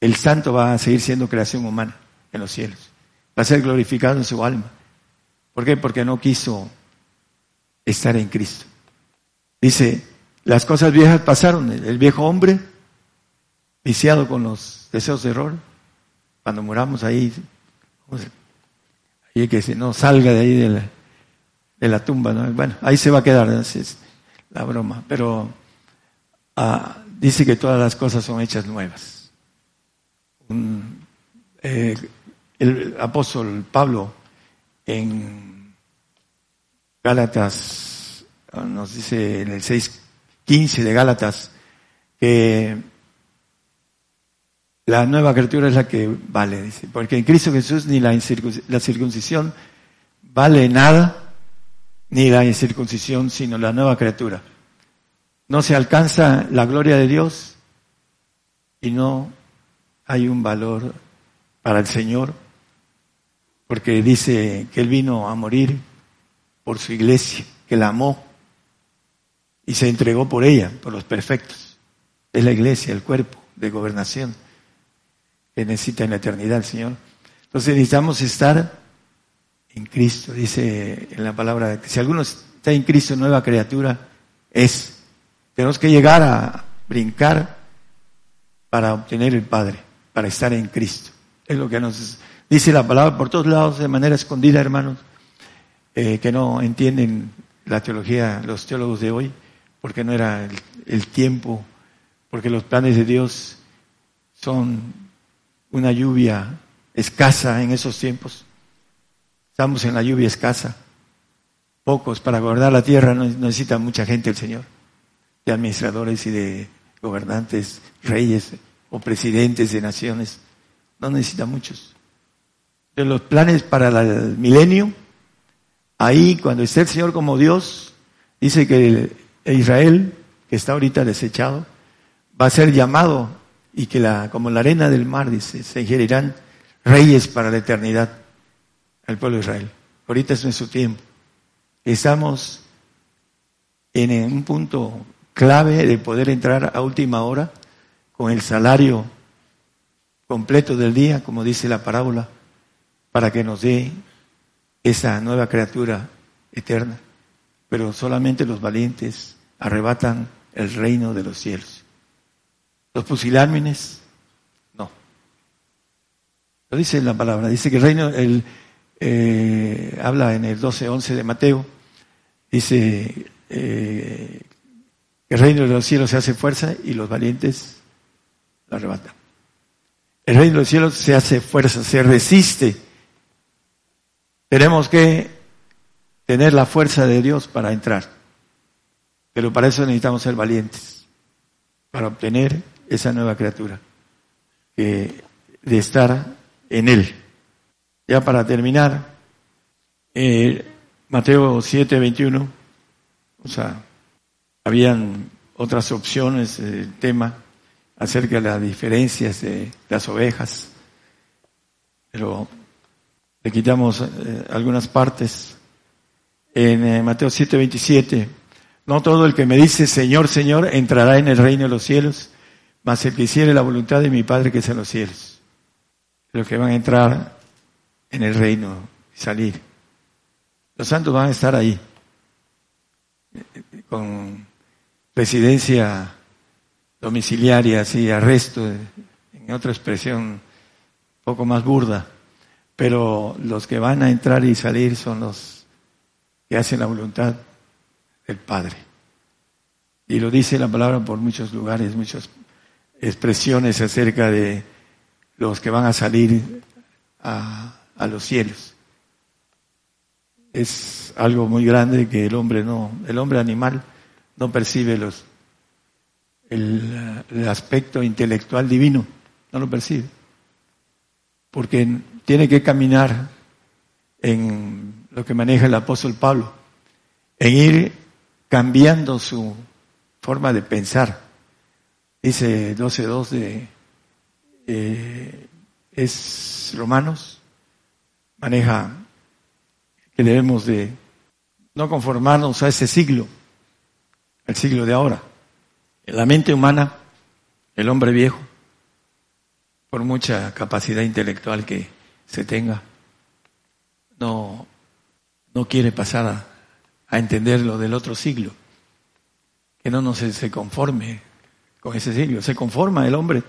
El santo va a seguir siendo creación humana en los cielos. Va a ser glorificado en su alma. ¿Por qué? Porque no quiso estar en Cristo. Dice, las cosas viejas pasaron. El viejo hombre, viciado con los deseos de error, cuando muramos ahí, ahí que se no salga de ahí de la, de la tumba, ¿no? Bueno, ahí se va a quedar, es la broma, pero ah, dice que todas las cosas son hechas nuevas. Eh, el apóstol Pablo en Gálatas, nos dice en el 6.15 de Gálatas, que la nueva criatura es la que vale, dice, porque en Cristo Jesús ni la, la circuncisión vale nada, ni la incircuncisión, sino la nueva criatura. No se alcanza la gloria de Dios y no hay un valor para el Señor, porque dice que Él vino a morir por su iglesia, que la amó y se entregó por ella, por los perfectos. Es la iglesia, el cuerpo de gobernación que necesita en la eternidad el Señor. Entonces necesitamos estar en Cristo, dice en la palabra, que si alguno está en Cristo, nueva criatura es. Tenemos que llegar a brincar para obtener el Padre, para estar en Cristo. Es lo que nos dice la palabra por todos lados de manera escondida, hermanos, eh, que no entienden la teología, los teólogos de hoy, porque no era el tiempo, porque los planes de Dios son una lluvia escasa en esos tiempos. Estamos en la lluvia escasa. Pocos para guardar la tierra no necesita mucha gente el Señor, de administradores y de gobernantes, reyes o presidentes de naciones. No necesita muchos. De los planes para el milenio, ahí cuando esté el Señor como Dios, dice que Israel, que está ahorita desechado, va a ser llamado y que la, como la arena del mar, dice, se ingerirán reyes para la eternidad al pueblo de Israel. Ahorita es nuestro tiempo. Estamos en un punto clave de poder entrar a última hora con el salario completo del día, como dice la parábola, para que nos dé esa nueva criatura eterna. Pero solamente los valientes arrebatan el reino de los cielos. Los pusilámines, no. Lo dice la palabra, dice que el reino, el, eh, habla en el 12.11 de Mateo, dice eh, el reino de los cielos se hace fuerza y los valientes lo arrebatan. El reino de los cielos se hace fuerza, se resiste. Tenemos que tener la fuerza de Dios para entrar. Pero para eso necesitamos ser valientes, para obtener esa nueva criatura, de estar en Él. Ya para terminar, eh, Mateo 7, 21, o sea, habían otras opciones del tema acerca de las diferencias de las ovejas, pero le quitamos eh, algunas partes. en eh, Mateo 7, 27. No todo el que me dice Señor, Señor entrará en el reino de los cielos, mas el que hiciere la voluntad de mi Padre que es en los cielos. Los que van a entrar en el reino salir. Los santos van a estar ahí, con residencia domiciliaria, así, arresto, en otra expresión un poco más burda. Pero los que van a entrar y salir son los que hacen la voluntad del Padre. Y lo dice la palabra por muchos lugares, muchas expresiones acerca de los que van a salir a, a los cielos. Es algo muy grande que el hombre no, el hombre animal no percibe los, el, aspecto intelectual divino, no lo percibe. Porque tiene que caminar en lo que maneja el apóstol Pablo, en ir cambiando su forma de pensar. Dice 12.2 de eh, es Romanos, maneja que debemos de no conformarnos a ese siglo, el siglo de ahora. La mente humana, el hombre viejo, por mucha capacidad intelectual que se tenga, no, no quiere pasar a, entender lo del otro siglo, que no nos se conforme con ese siglo, se conforma el hombre,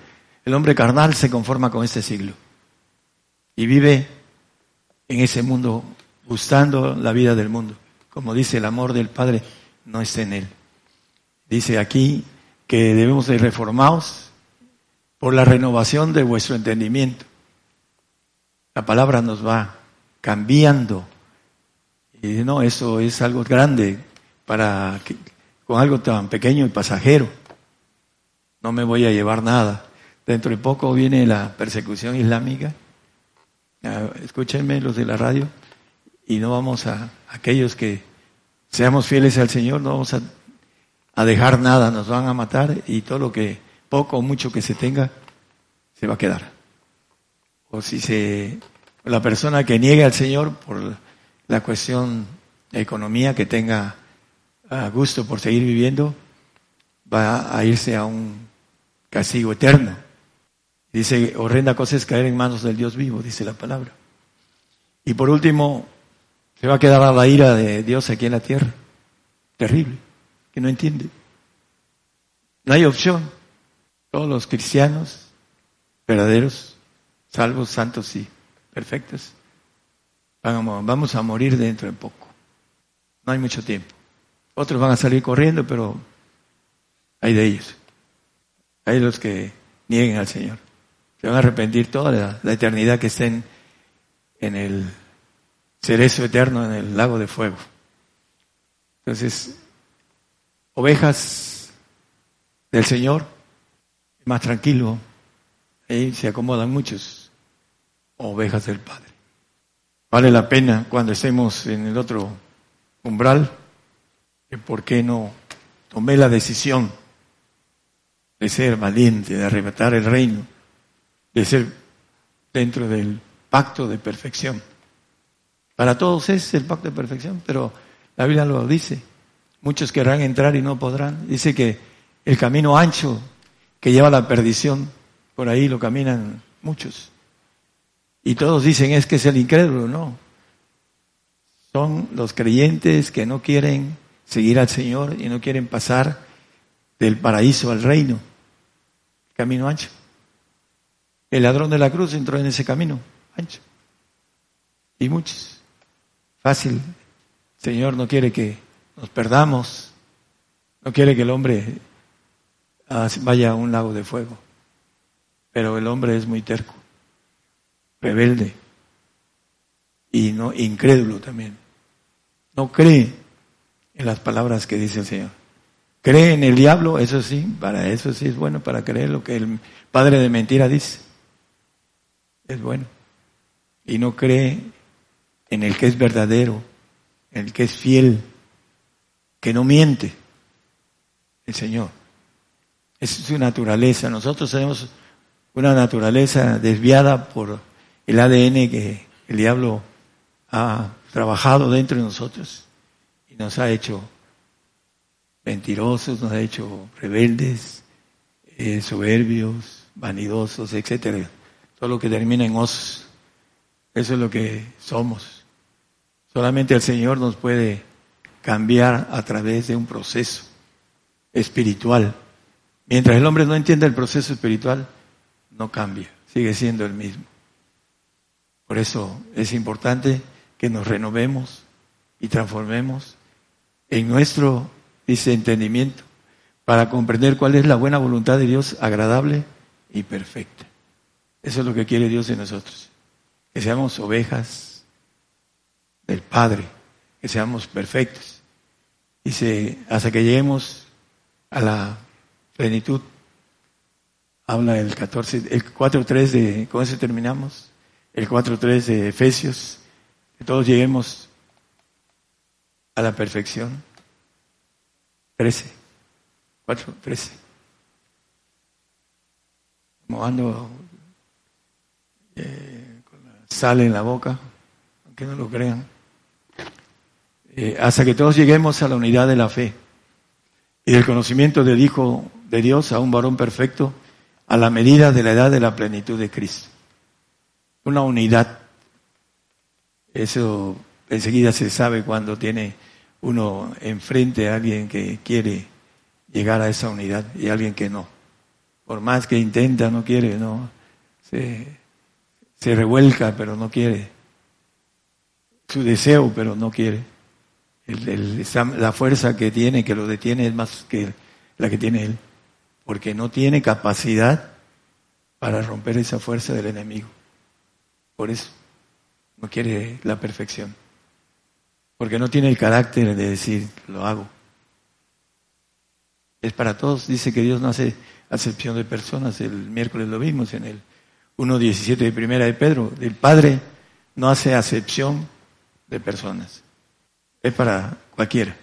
el hombre carnal se conforma con este siglo y vive en ese mundo gustando la vida del mundo. Como dice el amor del Padre, no está en él. Dice aquí que debemos de reformados por la renovación de vuestro entendimiento. La palabra nos va cambiando. Y no, eso es algo grande para que, con algo tan pequeño y pasajero. No me voy a llevar nada. Dentro de poco viene la persecución islámica. Escúchenme los de la radio y no vamos a, aquellos que seamos fieles al Señor, no vamos a, dejar nada, nos van a matar y todo lo que, poco o mucho que se tenga, se va a quedar. O si se, la persona que niegue al Señor por la cuestión de economía, que tenga gusto por seguir viviendo, va a irse a un castigo eterno. Dice, horrenda cosa es caer en manos del Dios vivo, dice la palabra. Y por último, se va a quedar la ira de Dios aquí en la tierra. Terrible, que no entiende. No hay opción. Todos los cristianos verdaderos, salvos, santos y perfectos, vamos a morir dentro de poco. No hay mucho tiempo. Otros van a salir corriendo, pero hay de ellos. Hay los que nieguen al Señor. Se van a arrepentir toda la, eternidad que estén en el cerezo eterno en el lago de fuego. Entonces, ovejas del Señor, más tranquilo, ahí se acomodan muchos, ovejas del Padre. Vale la pena cuando estemos en el otro umbral, por qué no tomé la decisión de ser valiente, de arrebatar el reino, de ser dentro del pacto de perfección. Para todos es el pacto de perfección, pero la Biblia lo dice. Muchos querrán entrar y no podrán. Dice que el camino ancho que lleva a la perdición, por ahí lo caminan muchos. Y todos dicen es que es el incrédulo, no. Son los creyentes que no quieren seguir al Señor y no quieren pasar del paraíso al reino. Camino ancho. El ladrón de la cruz entró en ese camino ancho. Y muchos. Fácil. Señor no quiere que nos perdamos. No quiere que el hombre ah, vaya a un lago de fuego. Pero el hombre es muy terco, rebelde y no incrédulo también. No cree en las palabras que dice el Señor. Cree en el diablo, eso sí, para eso sí es bueno, para creer lo que el padre de mentira dice. Es bueno. Y no cree en el que es verdadero, en el que es fiel, que no miente, el Señor. Es su naturaleza. Nosotros tenemos una naturaleza desviada por el ADN que el diablo ha trabajado dentro de nosotros. y nos ha hecho mentirosos, nos ha hecho rebeldes, eh, soberbios, vanidosos, etcétera. Todo lo que termina en osos. Eso es lo que somos. Solamente el Señor nos puede cambiar a través de un proceso espiritual. Mientras el hombre no entienda el proceso espiritual, no cambia, sigue siendo el mismo. Por eso es importante que nos renovemos y transformemos en nuestro, dice, entendimiento para comprender cuál es la buena voluntad de Dios agradable y perfecta. Eso es lo que quiere Dios de nosotros. Que seamos ovejas del Padre, que seamos perfectos. Dice, hasta que lleguemos a la plenitud. Habla el 14, el 4.3 de, con eso terminamos, el 4.3 de Efesios, que todos lleguemos a la perfección. 13, 4, 13. Como ando eh, sal en la boca, aunque no lo crean, eh, hasta que todos lleguemos a la unidad de la fe y del conocimiento del Hijo de Dios a un varón perfecto a la medida de la edad de la plenitud de Cristo. Una unidad. Eso enseguida se sabe cuando tiene uno enfrente a alguien que quiere llegar a esa unidad y alguien que no. Por más que intenta, no quiere, no. Se, se revuelca, pero no quiere. Su deseo, pero no quiere la fuerza que tiene, que lo detiene, es más que la que tiene él, porque no tiene capacidad para romper esa fuerza del enemigo. Por eso no quiere la perfección, porque no tiene el carácter de decir, lo hago. Es para todos, dice que Dios no hace acepción de personas, el miércoles lo vimos en el 1.17 de primera de Pedro, el Padre no hace acepción de personas es para cualquiera.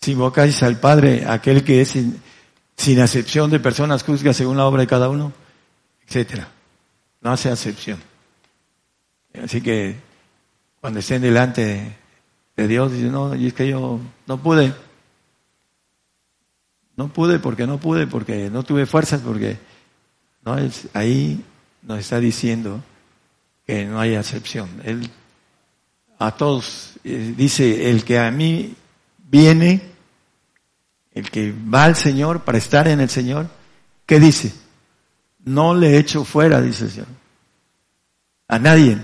Si invocáis al Padre, aquel que es sin, sin acepción de personas, juzga según la obra de cada uno, etcétera. No hace acepción. Así que cuando estén delante de Dios, dicen, no, y es que yo no pude. No pude porque no pude, porque no tuve fuerzas, porque no es, ahí nos está diciendo que no hay acepción. Él a todos. Eh, dice, el que a mí viene, el que va al Señor para estar en el Señor, ¿qué dice? No le echo fuera, dice el Señor. A nadie.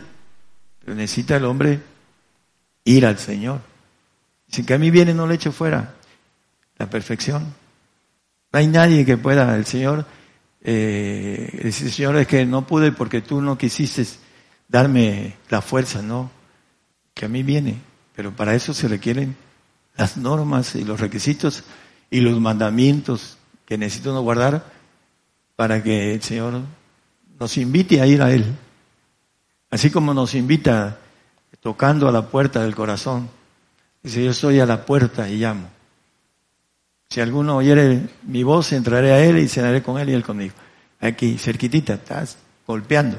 Pero necesita el hombre ir al Señor. Dice que a mí viene, no le echo fuera. La perfección. No hay nadie que pueda, el Señor, eh, Señor, es que no pude porque tú no quisiste darme la fuerza, no que a mí viene, pero para eso se requieren las normas y los requisitos y los mandamientos que necesito guardar para que el Señor nos invite a ir a Él. Así como nos invita tocando a la puerta del corazón. Dice, yo estoy a la puerta y llamo. Si alguno oyere mi voz, entraré a Él y cenaré con Él y Él conmigo. Aquí, cerquitita, estás golpeando.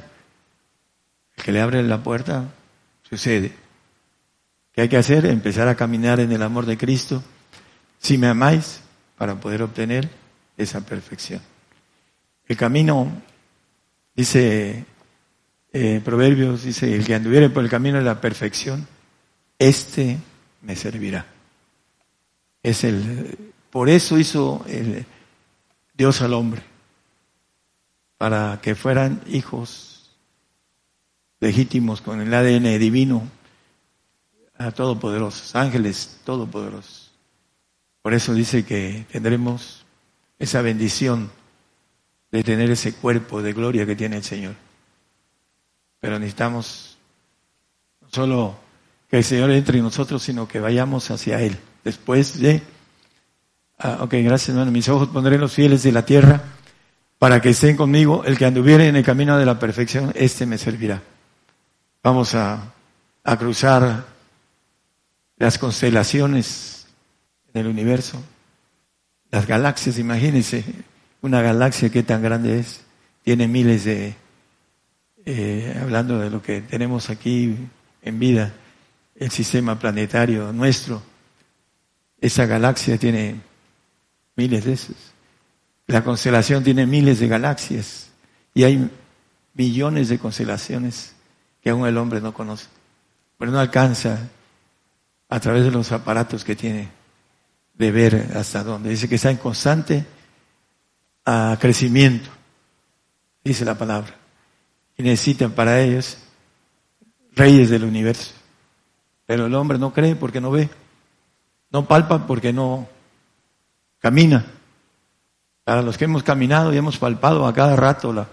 El que le abre la puerta, sucede. ¿Qué hay que hacer? Empezar a caminar en el amor de Cristo. Si me amáis, para poder obtener esa perfección. El camino, dice eh, Proverbios, dice, el que anduviere por el camino de la perfección, este me servirá. Es el, por eso hizo Dios al hombre, para que fueran hijos legítimos con el ADN divino a todopoderosos, ángeles todopoderosos. Por eso dice que tendremos esa bendición de tener ese cuerpo de gloria que tiene el Señor. Pero necesitamos no solo que el Señor entre en nosotros, sino que vayamos hacia Él. Después de, ah, ok, gracias hermano, mis ojos pondré los fieles de la tierra para que estén conmigo. El que anduviere en el camino de la perfección, este me servirá. Vamos a, a cruzar las constelaciones en el universo, las galaxias, imagínense, una galaxia que tan grande es, tiene miles de, eh, hablando de lo que tenemos aquí en vida, el sistema planetario nuestro, Esa galaxia tiene miles de esos. La constelación tiene miles de galaxias y hay millones de constelaciones que aún el hombre no conoce. Pero no alcanza a través de los aparatos que tiene de ver hasta dónde. Dice que está en constante a crecimiento, dice la palabra. Y necesitan para ellos reyes del universo. Pero el hombre no cree porque no ve, no palpa porque no camina. Para los que hemos caminado y hemos palpado a cada rato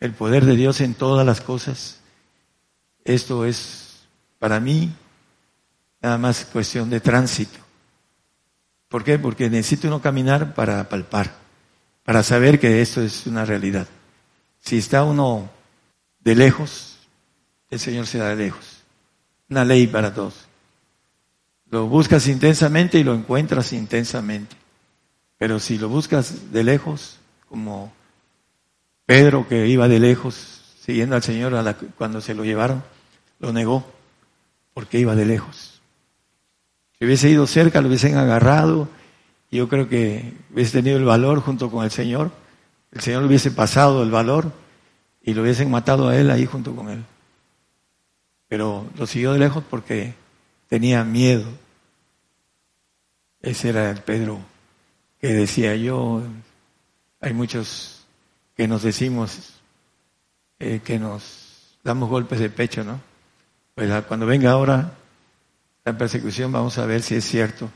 el poder de Dios en todas las cosas, esto es para mí nada más cuestión de tránsito. ¿Por qué? Porque necesito uno caminar para palpar, para saber que esto es una realidad. Si está uno de lejos, el Señor se da de lejos. Una ley para todos. Lo buscas intensamente y lo encuentras intensamente. Pero si lo buscas de lejos, como Pedro que iba de lejos siguiendo al Señor cuando se lo llevaron, lo negó porque iba de lejos. Si hubiese ido cerca, lo hubiesen agarrado. Y yo creo que hubiese tenido el valor junto con el Señor. El Señor le hubiese pasado el valor y lo hubiesen matado a él ahí junto con él. Pero lo siguió de lejos porque tenía miedo. Ese era el Pedro que decía yo. Hay muchos que nos decimos eh, que nos damos golpes de pecho, ¿no? Pues cuando venga ahora la persecución vamos a ver si es cierto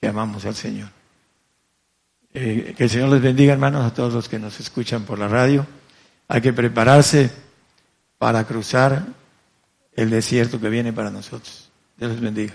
que amamos al Señor. Eh, que el Señor les bendiga, hermanos, a todos los que nos escuchan por la radio. Hay que prepararse para cruzar el desierto que viene para nosotros. Dios les bendiga.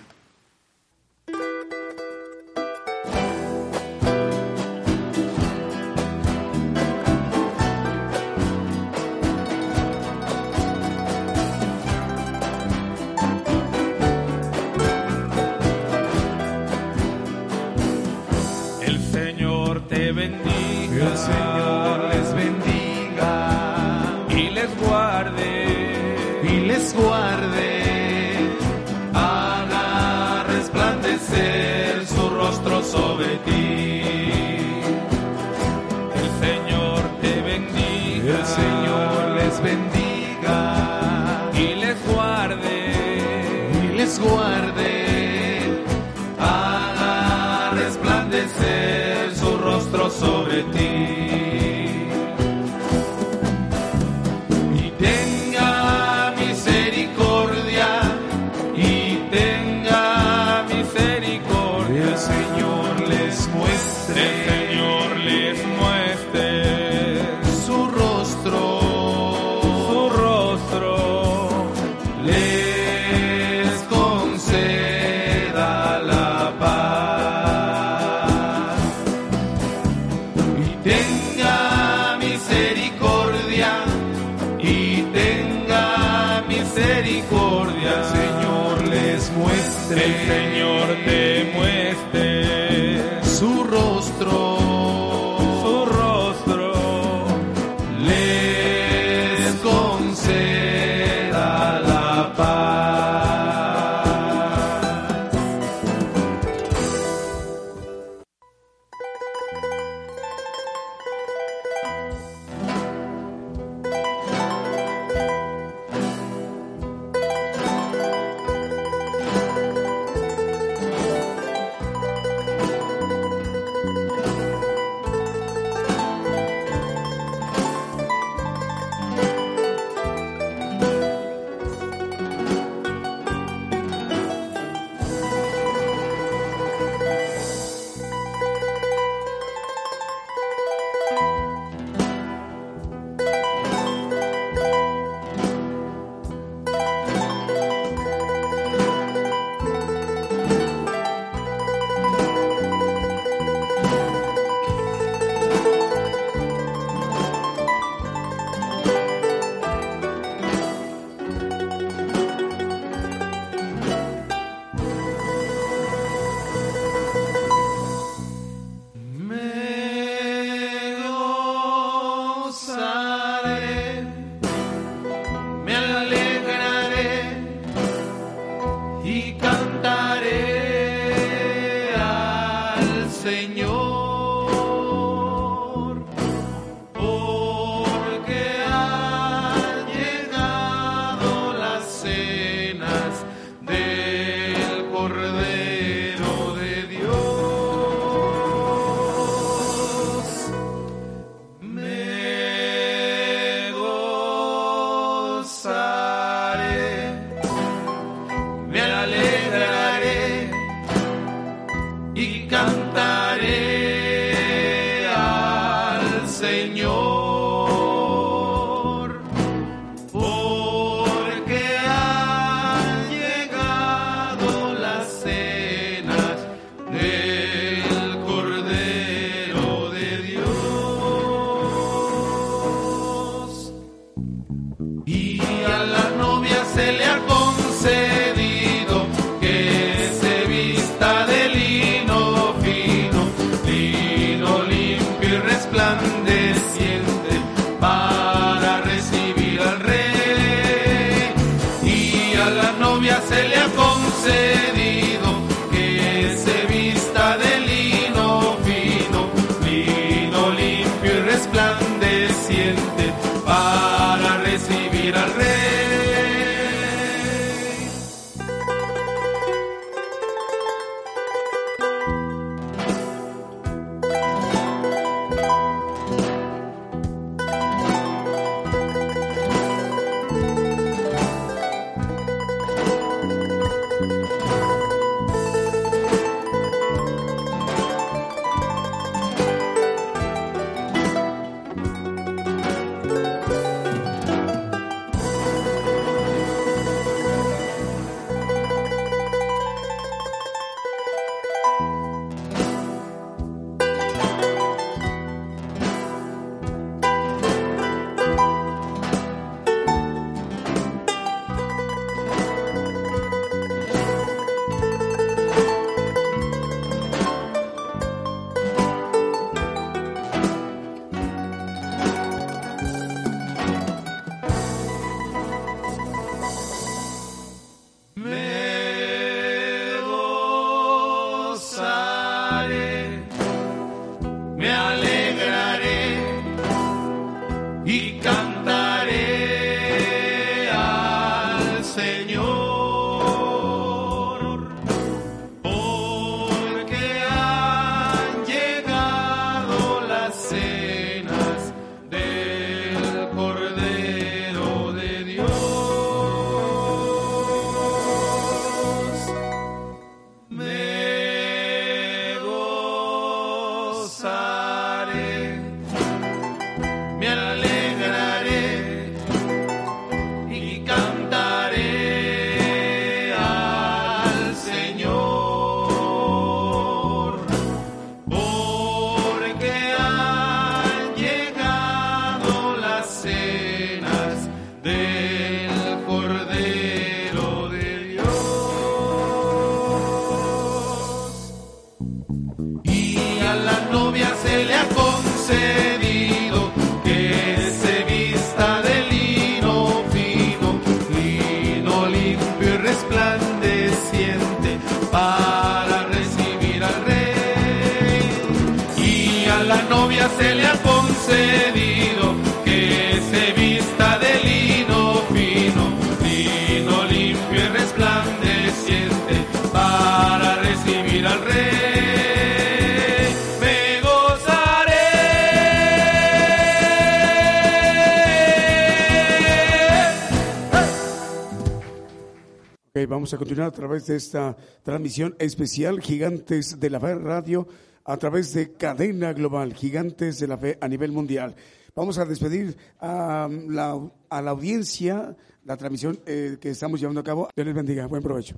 Vamos a continuar a través de esta transmisión especial Gigantes de la Fe Radio a través de Cadena Global, Gigantes de la Fe a nivel mundial. Vamos a despedir a la, a la audiencia la transmisión eh, que estamos llevando a cabo. Dios les bendiga. Buen provecho.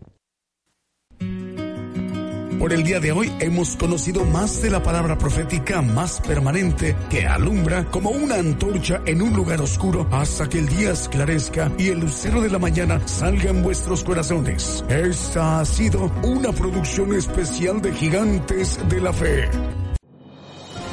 Por el día de hoy hemos conocido más de la palabra profética más permanente que alumbra como una antorcha en un lugar oscuro hasta que el día esclarezca y el lucero de la mañana salga en vuestros corazones. Esta ha sido una producción especial de Gigantes de la Fe.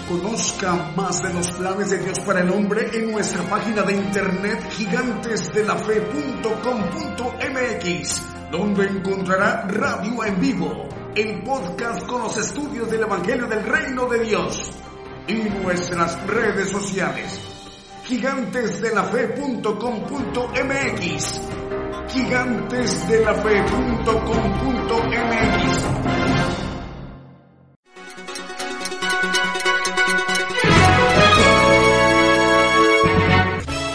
Conozca más de los planes de Dios para el hombre en nuestra página de internet gigantesdelafe.com.mx, donde encontrará radio en vivo el podcast con los estudios del Evangelio del Reino de Dios y nuestras redes sociales. Gigantesdelafe.com.mx Gigantesdelafe.com.mx